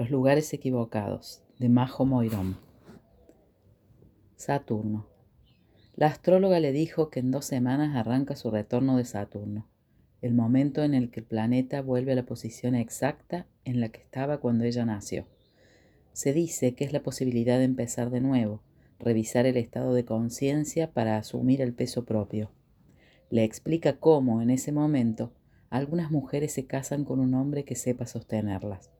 Los lugares equivocados, de Majo Moirón. Saturno. La astróloga le dijo que en dos semanas arranca su retorno de Saturno, el momento en el que el planeta vuelve a la posición exacta en la que estaba cuando ella nació. Se dice que es la posibilidad de empezar de nuevo, revisar el estado de conciencia para asumir el peso propio. Le explica cómo, en ese momento, algunas mujeres se casan con un hombre que sepa sostenerlas.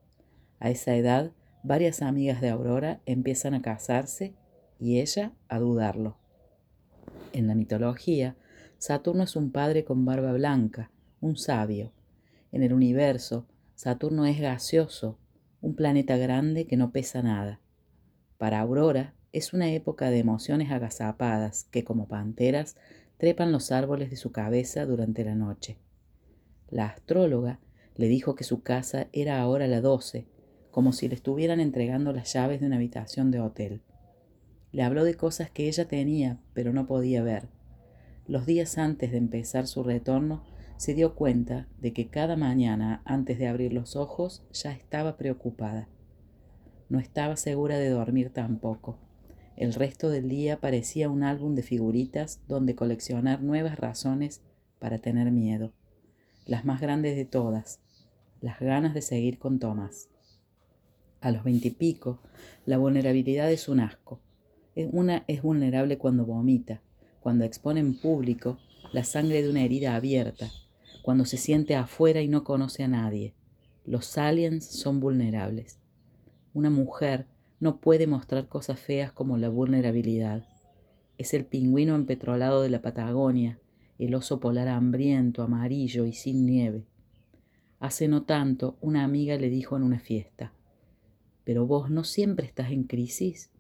A esa edad, varias amigas de Aurora empiezan a casarse y ella a dudarlo. En la mitología, Saturno es un padre con barba blanca, un sabio. En el universo, Saturno es gaseoso, un planeta grande que no pesa nada. Para Aurora, es una época de emociones agazapadas que, como panteras, trepan los árboles de su cabeza durante la noche. La astróloga le dijo que su casa era ahora la doce, como si le estuvieran entregando las llaves de una habitación de hotel. Le habló de cosas que ella tenía, pero no podía ver. Los días antes de empezar su retorno, se dio cuenta de que cada mañana, antes de abrir los ojos, ya estaba preocupada. No estaba segura de dormir tampoco. El resto del día parecía un álbum de figuritas donde coleccionar nuevas razones para tener miedo. Las más grandes de todas, las ganas de seguir con Tomás. A los veintipico, la vulnerabilidad es un asco. Una es vulnerable cuando vomita, cuando expone en público la sangre de una herida abierta, cuando se siente afuera y no conoce a nadie. Los aliens son vulnerables. Una mujer no puede mostrar cosas feas como la vulnerabilidad. Es el pingüino empetrolado de la Patagonia, el oso polar hambriento, amarillo y sin nieve. Hace no tanto, una amiga le dijo en una fiesta, ¿pero vos no siempre estás en crisis?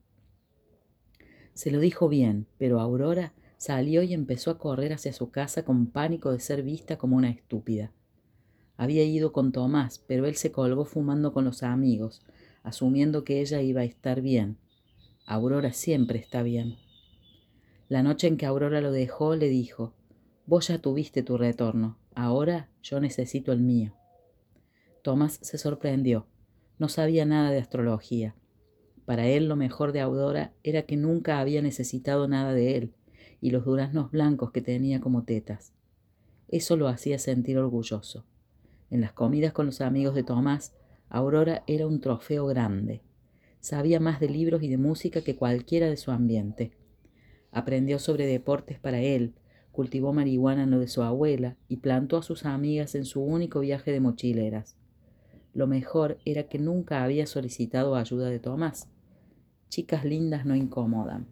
Se lo dijo bien, pero Aurora salió y empezó a correr hacia su casa con pánico de ser vista como una estúpida. Había ido con Tomás, pero él se colgó fumando con los amigos, asumiendo que ella iba a estar bien. Aurora siempre está bien. La noche en que Aurora lo dejó, le dijo, Vos ya tuviste tu retorno, ahora yo necesito el mío. Tomás se sorprendió. No sabía nada de astrología. Para él lo mejor de Aurora era que nunca había necesitado nada de él y los duraznos blancos que tenía como tetas. Eso lo hacía sentir orgulloso. En las comidas con los amigos de Tomás, Aurora era un trofeo grande. Sabía más de libros y de música que cualquiera de su ambiente. Aprendió sobre deportes para él, cultivó marihuana en lo de su abuela y plantó a sus amigas en su único viaje de mochileras. Lo mejor era que nunca había solicitado ayuda de Tomás. Chicas lindas no incomodan.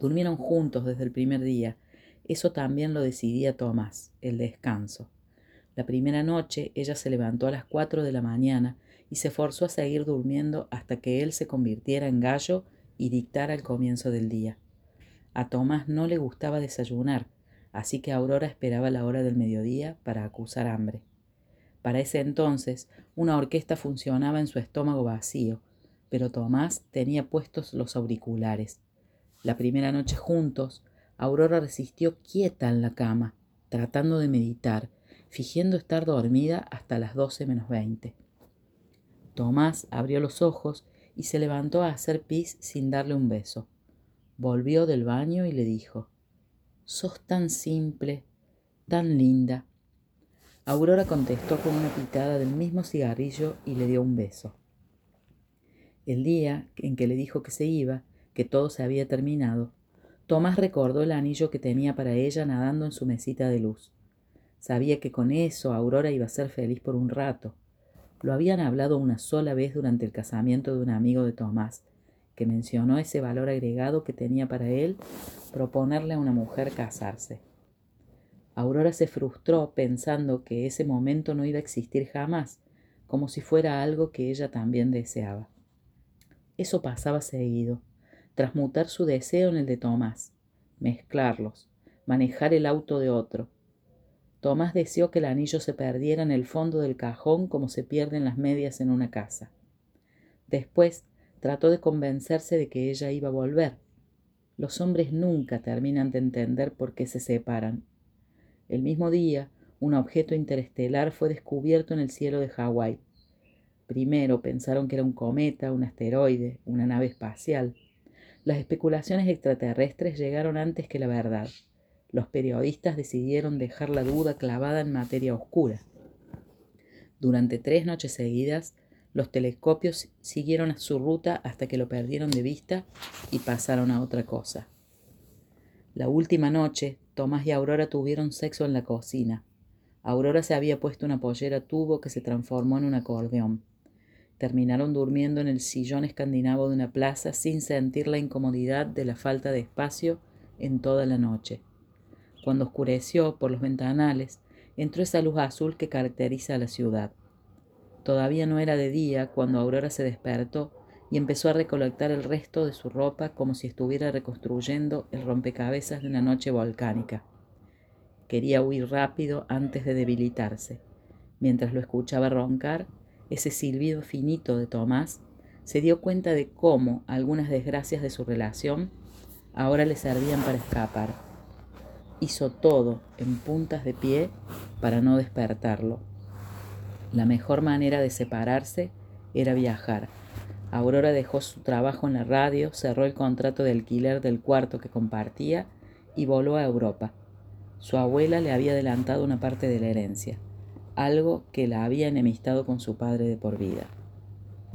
Durmieron juntos desde el primer día. Eso también lo decidía Tomás, el descanso. La primera noche ella se levantó a las cuatro de la mañana y se forzó a seguir durmiendo hasta que él se convirtiera en gallo y dictara el comienzo del día. A Tomás no le gustaba desayunar, así que Aurora esperaba la hora del mediodía para acusar hambre. Para ese entonces, una orquesta funcionaba en su estómago vacío, pero Tomás tenía puestos los auriculares. La primera noche juntos, Aurora resistió quieta en la cama, tratando de meditar, fingiendo estar dormida hasta las doce menos veinte. Tomás abrió los ojos y se levantó a hacer pis sin darle un beso. Volvió del baño y le dijo, Sos tan simple, tan linda. Aurora contestó con una pitada del mismo cigarrillo y le dio un beso. El día en que le dijo que se iba, que todo se había terminado, Tomás recordó el anillo que tenía para ella nadando en su mesita de luz. Sabía que con eso Aurora iba a ser feliz por un rato. Lo habían hablado una sola vez durante el casamiento de un amigo de Tomás, que mencionó ese valor agregado que tenía para él proponerle a una mujer casarse. Aurora se frustró pensando que ese momento no iba a existir jamás, como si fuera algo que ella también deseaba. Eso pasaba seguido, transmutar su deseo en el de Tomás, mezclarlos, manejar el auto de otro. Tomás deseó que el anillo se perdiera en el fondo del cajón como se pierden las medias en una casa. Después trató de convencerse de que ella iba a volver. Los hombres nunca terminan de entender por qué se separan. El mismo día, un objeto interestelar fue descubierto en el cielo de Hawái Primero pensaron que era un cometa, un asteroide, una nave espacial. Las especulaciones extraterrestres llegaron antes que la verdad. Los periodistas decidieron dejar la duda clavada en materia oscura. Durante tres noches seguidas, los telescopios siguieron su ruta hasta que lo perdieron de vista y pasaron a otra cosa. La última noche, Tomás y Aurora tuvieron sexo en la cocina. Aurora se había puesto una pollera tubo que se transformó en un acordeón. Terminaron durmiendo en el sillón escandinavo de una plaza sin sentir la incomodidad de la falta de espacio en toda la noche. Cuando oscureció por los ventanales, entró esa luz azul que caracteriza a la ciudad. Todavía no era de día cuando Aurora se despertó y empezó a recolectar el resto de su ropa como si estuviera reconstruyendo el rompecabezas de una noche volcánica. Quería huir rápido antes de debilitarse. Mientras lo escuchaba roncar, ese silbido finito de Tomás, se dio cuenta de cómo algunas desgracias de su relación ahora le servían para escapar. Hizo todo en puntas de pie para no despertarlo. La mejor manera de separarse era viajar. Aurora dejó su trabajo en la radio, cerró el contrato de alquiler del cuarto que compartía y voló a Europa. Su abuela le había adelantado una parte de la herencia, algo que la había enemistado con su padre de por vida.